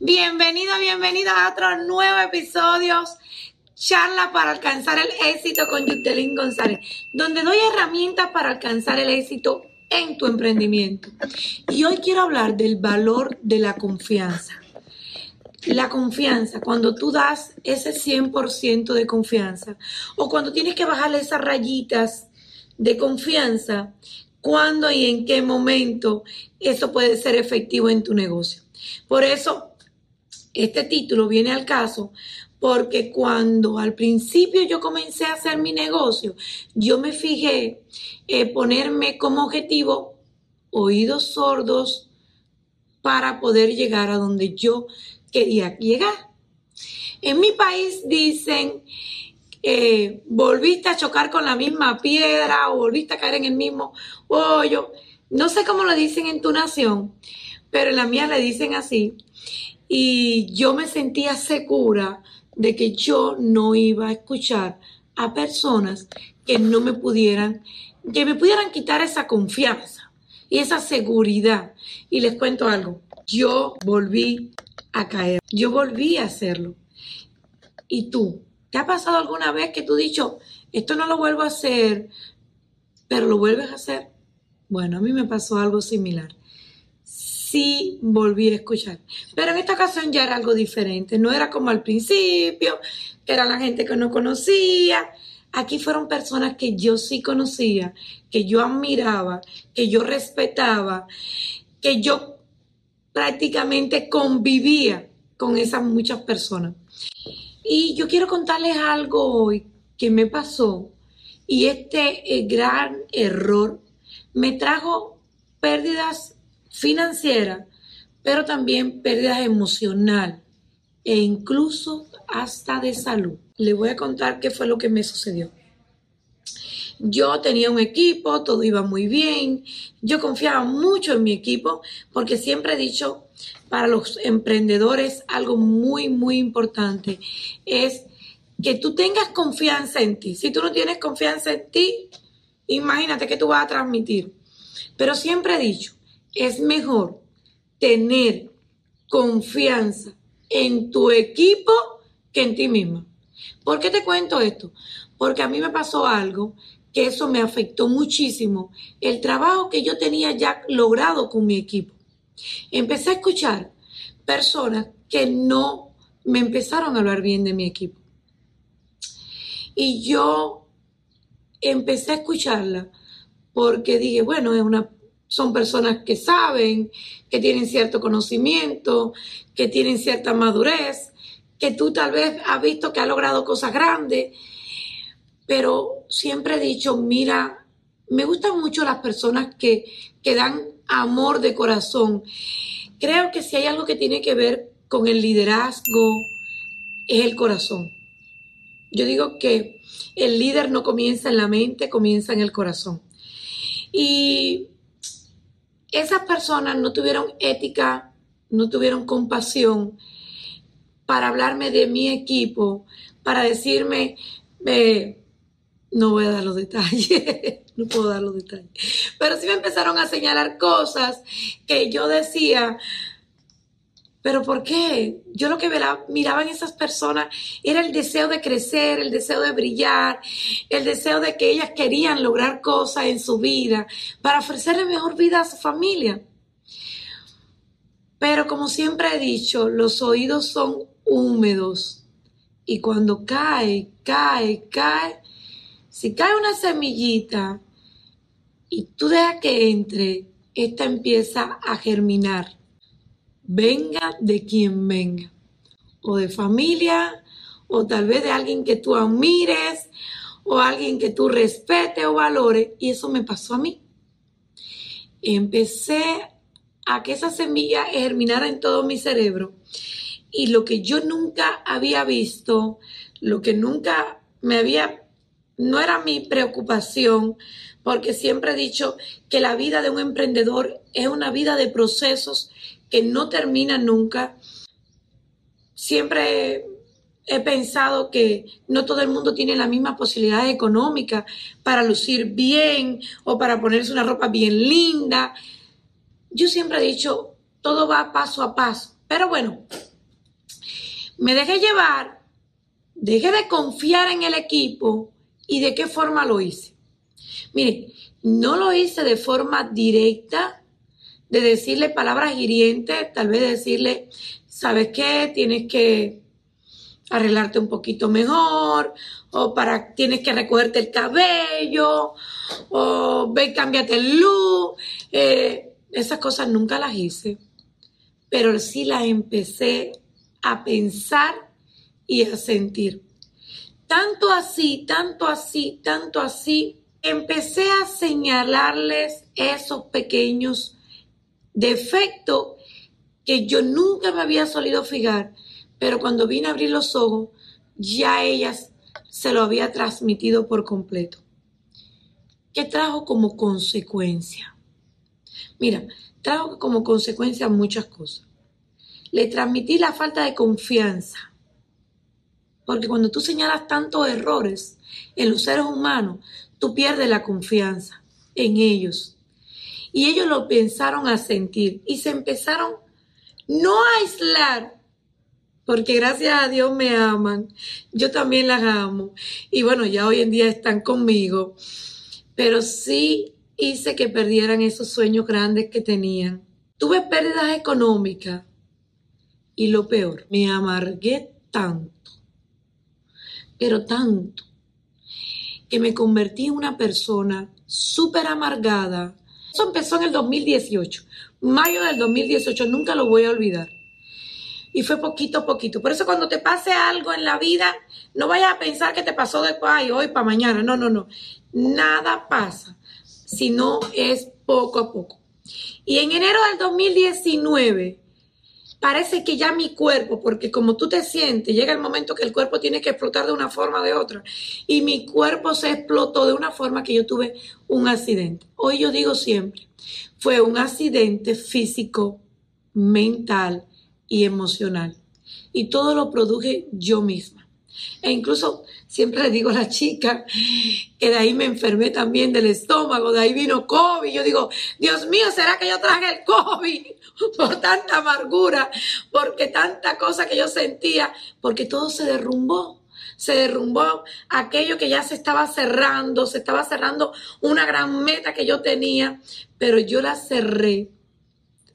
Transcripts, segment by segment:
Bienvenido, bienvenido a otro nuevo episodio. Charla para alcanzar el éxito con Yutelín González, donde doy herramientas para alcanzar el éxito en tu emprendimiento. Y hoy quiero hablar del valor de la confianza. La confianza, cuando tú das ese 100% de confianza o cuando tienes que bajarle esas rayitas de confianza, cuándo y en qué momento eso puede ser efectivo en tu negocio. Por eso, este título viene al caso porque cuando al principio yo comencé a hacer mi negocio, yo me fijé eh, ponerme como objetivo oídos sordos para poder llegar a donde yo quería llegar. En mi país dicen, eh, volviste a chocar con la misma piedra o volviste a caer en el mismo hoyo. No sé cómo lo dicen en tu nación, pero en la mía le dicen así. Y yo me sentía segura de que yo no iba a escuchar a personas que no me pudieran, que me pudieran quitar esa confianza y esa seguridad. Y les cuento algo, yo volví a caer, yo volví a hacerlo. ¿Y tú? ¿Te ha pasado alguna vez que tú has dicho, esto no lo vuelvo a hacer, pero lo vuelves a hacer? Bueno, a mí me pasó algo similar sí volví a escuchar. Pero en esta ocasión ya era algo diferente. No era como al principio, que era la gente que no conocía. Aquí fueron personas que yo sí conocía, que yo admiraba, que yo respetaba, que yo prácticamente convivía con esas muchas personas. Y yo quiero contarles algo hoy que me pasó y este eh, gran error me trajo pérdidas financiera, pero también pérdida emocional e incluso hasta de salud. Le voy a contar qué fue lo que me sucedió. Yo tenía un equipo, todo iba muy bien, yo confiaba mucho en mi equipo porque siempre he dicho para los emprendedores algo muy, muy importante es que tú tengas confianza en ti. Si tú no tienes confianza en ti, imagínate que tú vas a transmitir. Pero siempre he dicho, es mejor tener confianza en tu equipo que en ti misma. ¿Por qué te cuento esto? Porque a mí me pasó algo que eso me afectó muchísimo, el trabajo que yo tenía ya logrado con mi equipo. Empecé a escuchar personas que no me empezaron a hablar bien de mi equipo. Y yo empecé a escucharla porque dije, bueno, es una son personas que saben, que tienen cierto conocimiento, que tienen cierta madurez, que tú tal vez has visto que ha logrado cosas grandes, pero siempre he dicho, mira, me gustan mucho las personas que, que dan amor de corazón. Creo que si hay algo que tiene que ver con el liderazgo, es el corazón. Yo digo que el líder no comienza en la mente, comienza en el corazón. Y esas personas no tuvieron ética, no tuvieron compasión para hablarme de mi equipo, para decirme, no voy a dar los detalles, no puedo dar los detalles, pero sí me empezaron a señalar cosas que yo decía, pero ¿por qué? Yo lo que miraba en esas personas era el deseo de crecer, el deseo de brillar, el deseo de que ellas querían lograr cosas en su vida para ofrecerle mejor vida a su familia. Pero como siempre he dicho, los oídos son húmedos y cuando cae, cae, cae, si cae una semillita y tú dejas que entre, esta empieza a germinar. Venga de quien venga, o de familia, o tal vez de alguien que tú admires, o alguien que tú respete o valores, y eso me pasó a mí. Empecé a que esa semilla germinara en todo mi cerebro, y lo que yo nunca había visto, lo que nunca me había, no era mi preocupación, porque siempre he dicho que la vida de un emprendedor es una vida de procesos que no termina nunca. Siempre he pensado que no todo el mundo tiene la misma posibilidad económica para lucir bien o para ponerse una ropa bien linda. Yo siempre he dicho, todo va paso a paso. Pero bueno, me dejé llevar, dejé de confiar en el equipo y de qué forma lo hice. Mire, no lo hice de forma directa, de decirle palabras hirientes, tal vez decirle, ¿sabes qué? Tienes que arreglarte un poquito mejor, o para tienes que recogerte el cabello, o ve, cámbiate el look. Eh, esas cosas nunca las hice, pero sí las empecé a pensar y a sentir. Tanto así, tanto así, tanto así, empecé a señalarles esos pequeños defectos que yo nunca me había solido fijar, pero cuando vine a abrir los ojos, ya ellas se lo había transmitido por completo. ¿Qué trajo como consecuencia? Mira, trajo como consecuencia muchas cosas. Le transmití la falta de confianza. Porque cuando tú señalas tantos errores en los seres humanos, tú pierdes la confianza en ellos. Y ellos lo pensaron a sentir y se empezaron no a aislar, porque gracias a Dios me aman, yo también las amo. Y bueno, ya hoy en día están conmigo, pero sí hice que perdieran esos sueños grandes que tenían. Tuve pérdidas económicas y lo peor, me amargué tanto, pero tanto, que me convertí en una persona súper amargada. Eso empezó en el 2018, mayo del 2018, nunca lo voy a olvidar. Y fue poquito a poquito. Por eso cuando te pase algo en la vida, no vayas a pensar que te pasó de ay, hoy para mañana. No, no, no. Nada pasa, sino es poco a poco. Y en enero del 2019, parece que ya mi cuerpo, porque como tú te sientes, llega el momento que el cuerpo tiene que explotar de una forma o de otra. Y mi cuerpo se explotó de una forma que yo tuve un accidente. Hoy yo digo siempre, fue un accidente físico, mental y emocional. Y todo lo produje yo misma. E incluso siempre le digo a la chica que de ahí me enfermé también del estómago, de ahí vino COVID. Yo digo, Dios mío, ¿será que yo traje el COVID? por tanta amargura, porque tanta cosa que yo sentía, porque todo se derrumbó. Se derrumbó aquello que ya se estaba cerrando, se estaba cerrando una gran meta que yo tenía, pero yo la cerré,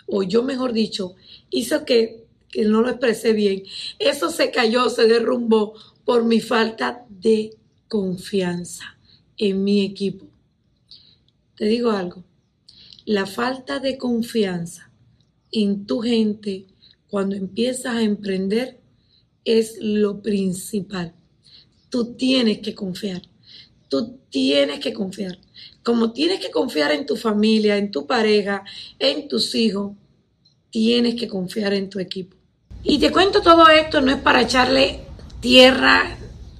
o yo mejor dicho, hizo que, que no lo expresé bien. Eso se cayó, se derrumbó por mi falta de confianza en mi equipo. Te digo algo, la falta de confianza en tu gente cuando empiezas a emprender es lo principal. Tú tienes que confiar. Tú tienes que confiar. Como tienes que confiar en tu familia, en tu pareja, en tus hijos, tienes que confiar en tu equipo. Y te cuento todo esto, no es para echarle tierra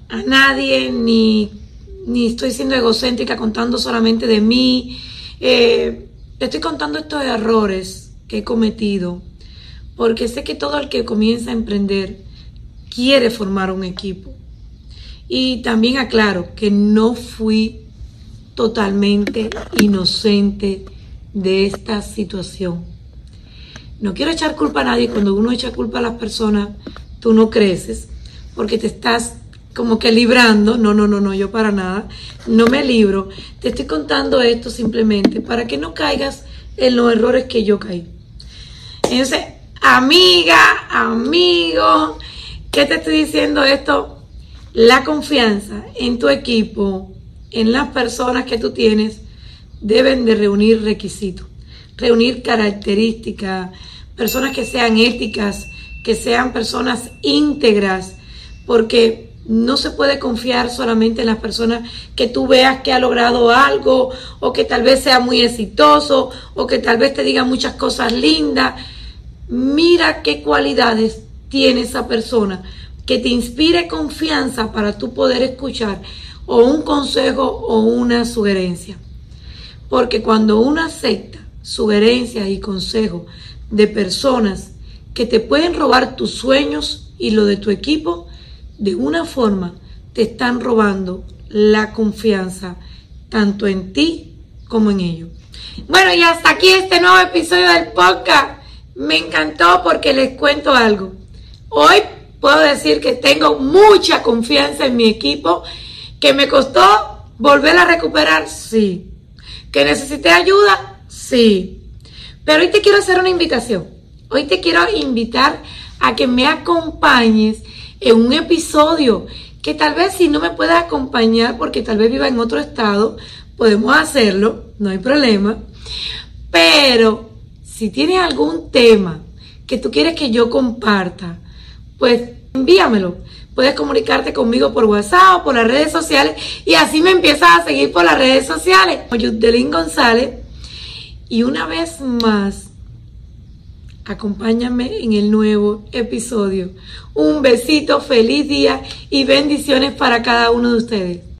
a nadie, ni, ni estoy siendo egocéntrica contando solamente de mí. Eh, te estoy contando estos errores que he cometido, porque sé que todo el que comienza a emprender quiere formar un equipo. Y también aclaro que no fui totalmente inocente de esta situación. No quiero echar culpa a nadie. Cuando uno echa culpa a las personas, tú no creces porque te estás como que librando. No, no, no, no, yo para nada. No me libro. Te estoy contando esto simplemente para que no caigas en los errores que yo caí. Entonces, amiga, amigo, ¿qué te estoy diciendo esto? La confianza en tu equipo, en las personas que tú tienes, deben de reunir requisitos, reunir características, personas que sean éticas, que sean personas íntegras, porque no se puede confiar solamente en las personas que tú veas que ha logrado algo o que tal vez sea muy exitoso o que tal vez te diga muchas cosas lindas mira qué cualidades tiene esa persona que te inspire confianza para tú poder escuchar o un consejo o una sugerencia. Porque cuando uno acepta sugerencias y consejos de personas que te pueden robar tus sueños y lo de tu equipo, de una forma te están robando la confianza tanto en ti como en ellos. Bueno, y hasta aquí este nuevo episodio del podcast. Me encantó porque les cuento algo. Hoy puedo decir que tengo mucha confianza en mi equipo, que me costó volver a recuperar, sí. Que necesité ayuda, sí. Pero hoy te quiero hacer una invitación. Hoy te quiero invitar a que me acompañes en un episodio que tal vez si no me puedas acompañar porque tal vez viva en otro estado, podemos hacerlo, no hay problema. Pero si tienes algún tema que tú quieres que yo comparta, pues envíamelo. Puedes comunicarte conmigo por WhatsApp o por las redes sociales y así me empiezas a seguir por las redes sociales. Yudelín González. Y una vez más, acompáñame en el nuevo episodio. Un besito, feliz día y bendiciones para cada uno de ustedes.